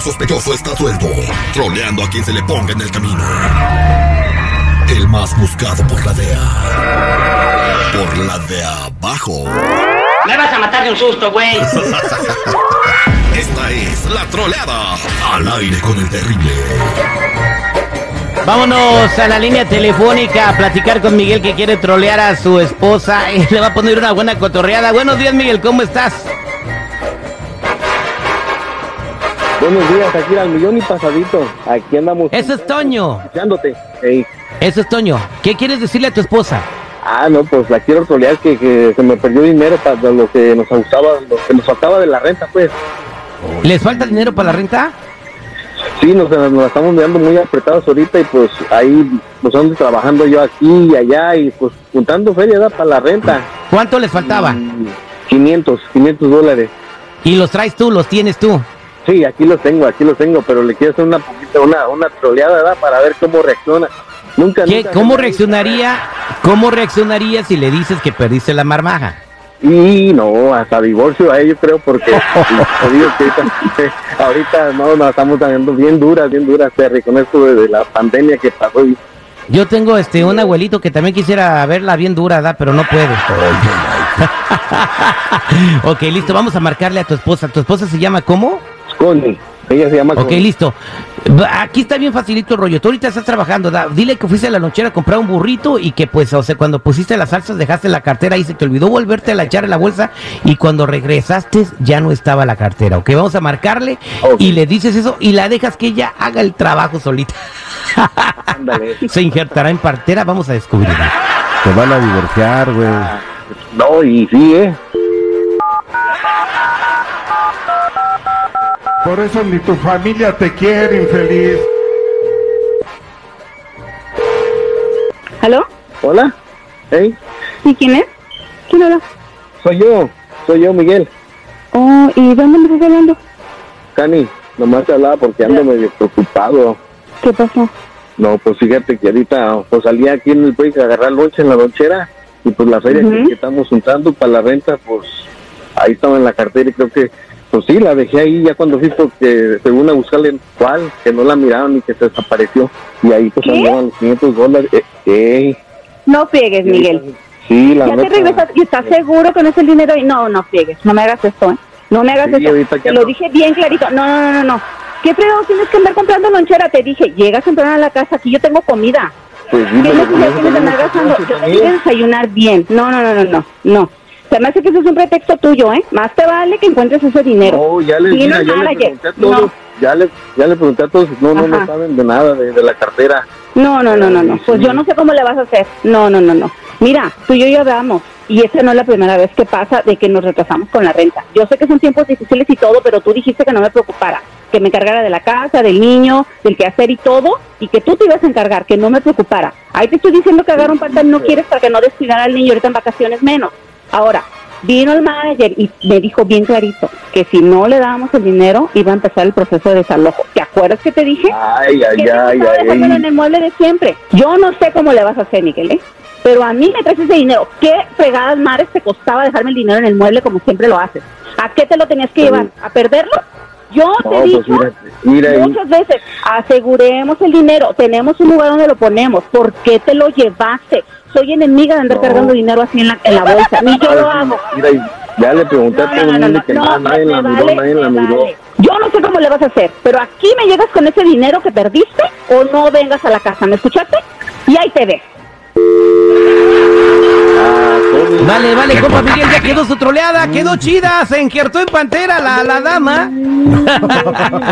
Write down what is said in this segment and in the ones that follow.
Sospechoso está suelto, troleando a quien se le ponga en el camino. El más buscado por la DEA. Por la de abajo. Me vas a matar de un susto, güey. Esta es la troleada. Al aire con el terrible. Vámonos a la línea telefónica a platicar con Miguel que quiere trolear a su esposa. y le va a poner una buena cotorreada. Buenos días, Miguel, ¿cómo estás? Buenos días, aquí al millón y pasadito. Aquí andamos. Eso es Toño. Escuchándote. Eso es Toño. ¿Qué quieres decirle a tu esposa? Ah, no, pues la quiero trolear que, que se me perdió dinero para lo que nos gustaba, lo que nos faltaba de la renta, pues. ¿Les falta dinero para la renta? Sí, nos, nos la estamos mirando muy apretados ahorita y pues ahí pues ando trabajando yo aquí y allá y pues juntando feria para la renta. ¿Cuánto les faltaba? Mm, 500, 500 dólares. ¿Y los traes tú, los tienes tú? Sí, aquí los tengo, aquí los tengo, pero le quiero hacer una poquita, una, una troleada, ¿verdad? Para ver cómo reacciona. Nunca, ¿Qué, nunca- ¿Cómo reaccionaría? ¿Cómo reaccionaría si le dices que perdiste la marmaja? Y no, hasta divorcio a ellos creo porque digo que ahorita, ahorita no, nos estamos dando bien duras, bien duras, Terry, con esto de, de la pandemia que pasó. Y, Yo tengo este un abuelito que también quisiera verla bien dura, ¿da? pero no puede. ok, listo, vamos a marcarle a tu esposa. ¿Tu esposa se llama cómo? Connie, ella se llama Ok, Connie. listo. Aquí está bien facilito el rollo. Tú ahorita estás trabajando. da- Dile que fuiste a la lonchera a comprar un burrito y que pues, o sea, cuando pusiste las salsas dejaste la cartera y se te olvidó volverte a la echar en la bolsa y cuando regresaste ya no estaba la cartera. Ok, vamos a marcarle y le dices eso y la dejas que ella haga el trabajo solita. Se injertará en partera, vamos a descubrirlo. Te van a divorciar, güey. No, y sí, ¿eh? Por eso ni tu familia te quiere, infeliz. ¿Aló? Hola, hey, ¿Y quién es? ¿Quién habla? soy yo, soy yo, Miguel. Oh, ¿y dónde me estás hablando? Cani, nomás te hablaba porque ando medio preocupado. ¿Qué pasó? No, pues fíjate que ahorita pues salí aquí en el break a agarrar lonche en la lonchera y pues la feria que, estamos juntando para la renta, pues ahí estaba en la cartera y creo que, pues sí, la dejé ahí ya cuando fui porque según a buscarle cuál, que no la miraron y que se desapareció y ahí pues andaban los 500 dólares. Eh, eh, No pegues, Miguel. Sí, la Ya te regresas y estás seguro que no es el dinero y no, no pegues. No me hagas esto, ¿eh? No me hagas Sí, esto. que Te lo no. dije bien clarito. No, no, no, no, no. ¿Qué fregado tienes que andar comprando lonchera? Te dije, llegas temprano a la casa, aquí yo tengo comida. Pues ¿Qué necesidad tienes de andar gastando? Yo te desayunar bien. No, no, no, no, no, no. Se me hace que eso es un pretexto tuyo, ¿eh? Más te vale que encuentres ese dinero. No, ya le, Sí, mira, no, ya le nada, pregunté a no. todos, ya le, ya le pregunté a todos, no, no, no saben de nada de, de la cartera. No, no, no, no, no. Pues yo no sé cómo le vas a hacer. No, no, no, no. Mira, tú y yo ya hablamos. Y esta no es la primera vez que pasa de que nos retrasamos con la renta. Yo sé que son tiempos difíciles y todo, pero tú dijiste que no me preocupara. Que me encargara de la casa, del niño, del quehacer y todo. Y que tú te ibas a encargar, que no me preocupara. Ahí te estoy diciendo que agarra un part no quieres para que no descuidara al niño ahorita en vacaciones menos. Ahora, vino el manager y me dijo bien clarito que si no le dábamos el dinero iba a empezar el proceso de desalojo. ¿Te acuerdas que te dije? Ay, ay, que ay, estaba dejándolo en ay. el mueble de siempre. Yo no sé cómo le vas a hacer, Miguel, ¿eh? Pero a mí me traes ese dinero. ¿Qué fregadas mares te costaba dejarme el dinero en el mueble como siempre lo haces? ¿A qué te lo tenías que llevar? ¿A perderlo? Yo No, te pues digo mira, mira ahí. muchas veces, aseguremos el dinero, tenemos un lugar donde lo ponemos. ¿Por qué te lo llevaste? Soy enemiga de andar No. cargando dinero así en la, en la bolsa. Ni yo lo hago. Mira, ya le pregunté a todo el mundo que nadie la miró, vale, nadie la miró. vale. Yo no sé cómo le vas a hacer, pero aquí me llegas con ese dinero que perdiste o no vengas a la casa, ¿me escuchaste? Y ahí te ves. Ah. Vale, vale, compa Miguel, ya quedó su troleada, quedó chida, se injertó en pantera la, la dama.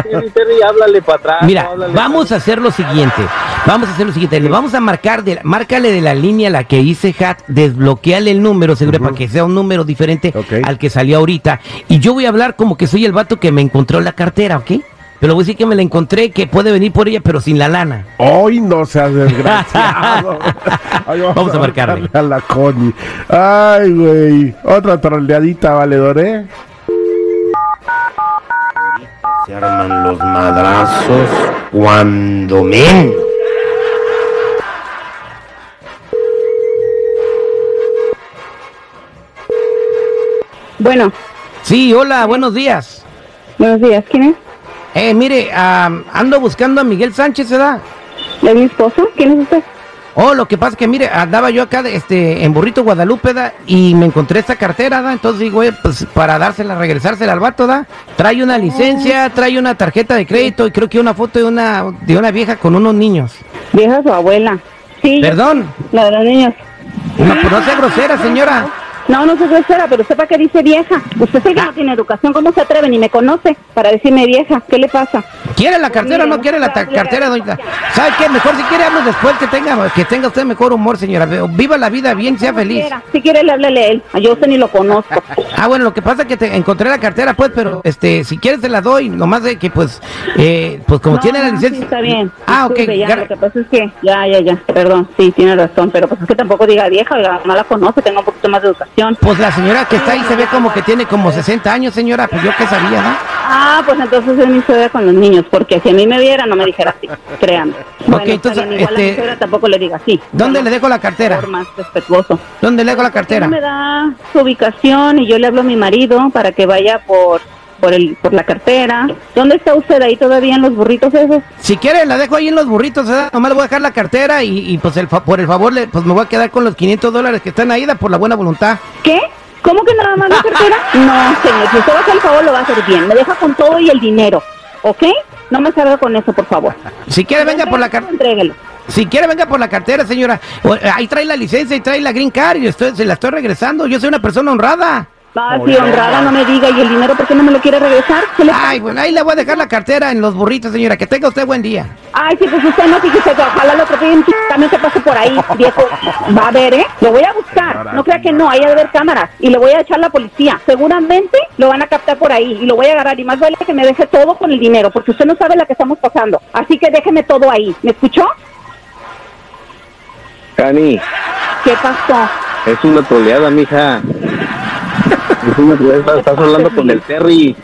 Terry, Terry, háblale para atrás. Mira, vamos a hacer lo siguiente. Vamos a hacer lo siguiente. Le vamos a marcar, de, márcale de la línea a la que hice hat, desbloqueale el número, seguro, para que sea un número diferente al que salió ahorita. Y yo voy a hablar como que soy el vato que me encontró la cartera, ¿ok? Pero voy a decir que me la encontré, que puede venir por ella, pero sin la lana. Hoy no seas desgraciado. Ay, Vamos a marcarle. A la Connie. Ay, güey. Otra troleadita, valedor, ¿eh? Se arman los madrazos cuando menos. Bueno, Sí, hola, buenos días. Buenos días, ¿quién es? Eh, mire, ah, ando buscando a Miguel Sánchez, ¿verdad? ¿Es mi esposo? ¿Quién es usted? Oh, lo que pasa es que, mire, andaba yo acá este, en Burrito, Guadalupe, ¿da? y me encontré esta cartera, ¿da? Entonces digo, eh, pues para dársela, regresársela al vato, ¿da? Trae una licencia, trae una tarjeta de crédito y creo que una foto de una, de una vieja con unos niños. Vieja su abuela. Sí. Perdón, La de los niños. no, pues no sea grosera, señora. No, no soy grosera, pero sepa que dice vieja. Usted es el que no tiene educación. ¿Cómo se atreve? Ni me conoce para decirme vieja. ¿Qué le pasa? ¿Quiere la cartera o no quiere la ta- cartera, doña? ¿Sabe qué? Mejor si quiere hablo después que tenga, que tenga usted mejor humor, señora. Viva la vida bien, sea feliz. Quiera. Si quiere, le háblele a él. Yo a usted ni lo conozco. Ah, bueno, lo que pasa es que te encontré la cartera, pues, pero este, si quieres te la doy, nomás de que, pues, eh, pues como No, tiene la licencia. sí, está bien. Ah, ok. Disculpe, ya, gar- lo que pasa es que, ya, ya, ya, perdón, sí, tiene razón, pero pues es que tampoco diga vieja, oiga, no la conoce, tenga un poquito más de educación. Pues la señora que está ahí se ve como que tiene como 60 años, señora, pues yo qué sabía, ¿no? Ah, pues entonces es mi suegra con los niños, porque si a mí me viera, no me dijera así, créanme. Bueno, entonces, bien, igual a este, mi suegra tampoco le diga así. ¿Dónde le dejo la cartera? Por más respetuoso. ¿Dónde le dejo la cartera? Me da su ubicación y yo le hablo a mi marido para que vaya por por el por la cartera. ¿Dónde está usted ahí todavía en los burritos esos? Si quiere, la dejo ahí en los burritos, ¿verdad? Nomás le voy a dejar la cartera y, y, pues el fa- por el favor, le, pues me voy a quedar con los 500 dólares que están ahí, da por la buena voluntad. ¿Qué? ¿Cómo que nada más la cartera? No, señor, si usted va a hacer el favor lo va a hacer bien. Me deja con todo y el dinero, ¿ok? No me salga con eso, por favor. Si quiere, venga por la cartera. Entréguelo. Si quiere, venga por la cartera, señora. Eh, Ahí trae la licencia y trae la green card y estoy, se la estoy regresando. Yo soy una persona honrada. Va, si honrada, no me diga. ¿Y el dinero por qué no me lo quiere regresar? Ay, bueno, ahí le voy a dejar la cartera en los burritos, señora. Que tenga usted buen día. Ay, sí, pues usted no, fíjese que ojalá lo atropellen también se pase por ahí, viejo. Va a ver, ¿eh? Lo voy a buscar. No crea que no, ahí ha de haber cámaras. Y le voy a echar la policía. Seguramente lo van a captar por ahí y lo voy a agarrar. Y más vale que me deje todo con el dinero, porque usted no sabe la que estamos pasando. Así que déjeme todo ahí. ¿Me escuchó? Cani, ¿Qué pasó? es una troleada, mija. Estás hablando con el Terry.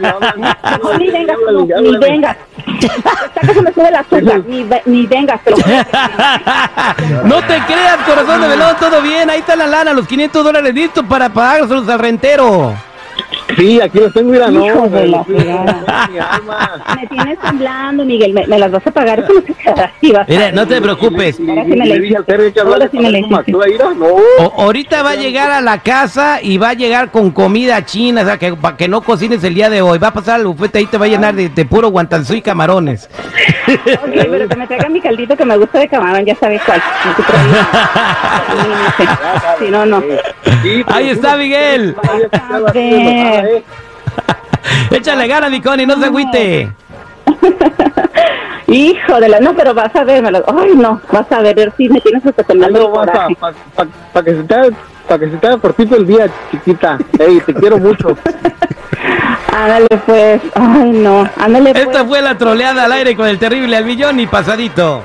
No. No, ni vengas, ni vengas. Ni, no te creas, corazón de velón, todo bien. Ahí está la lana, los 500 dólares listos para pagárselos al rentero. Sí, aquí los tengo, mira, no. Hijo de la me- tienes temblando, Miguel. ¿Me, me las vas a pagar? A Mira, no te preocupes. Ahorita va a llegar a la casa y va a llegar con comida china, o sea, que para que no cocines el día de hoy. Va a pasar al bufete ahí te va a llenar de, de puro guantanzú y camarones. Ok, pero que me traiga mi caldito que me gusta de camarón, ya sabes cuál. No te preocupes. Sí, no, no. Sí, Ahí está no- Miguel. ¿eh? Échale gana, mi Connie, no se agüite. Hijo de la... No, pero vas a ver, me lo... Ay, no, vas a ver, sí, me tienes hasta el lo vas a, para pa, pa que se te haga, pa que se te haga cortito el día, chiquita. Ey, te quiero mucho. Ándale, pues. Ay, no. Ándale, pues. Esta fue la troleada al aire con el terrible al millón y pasadito.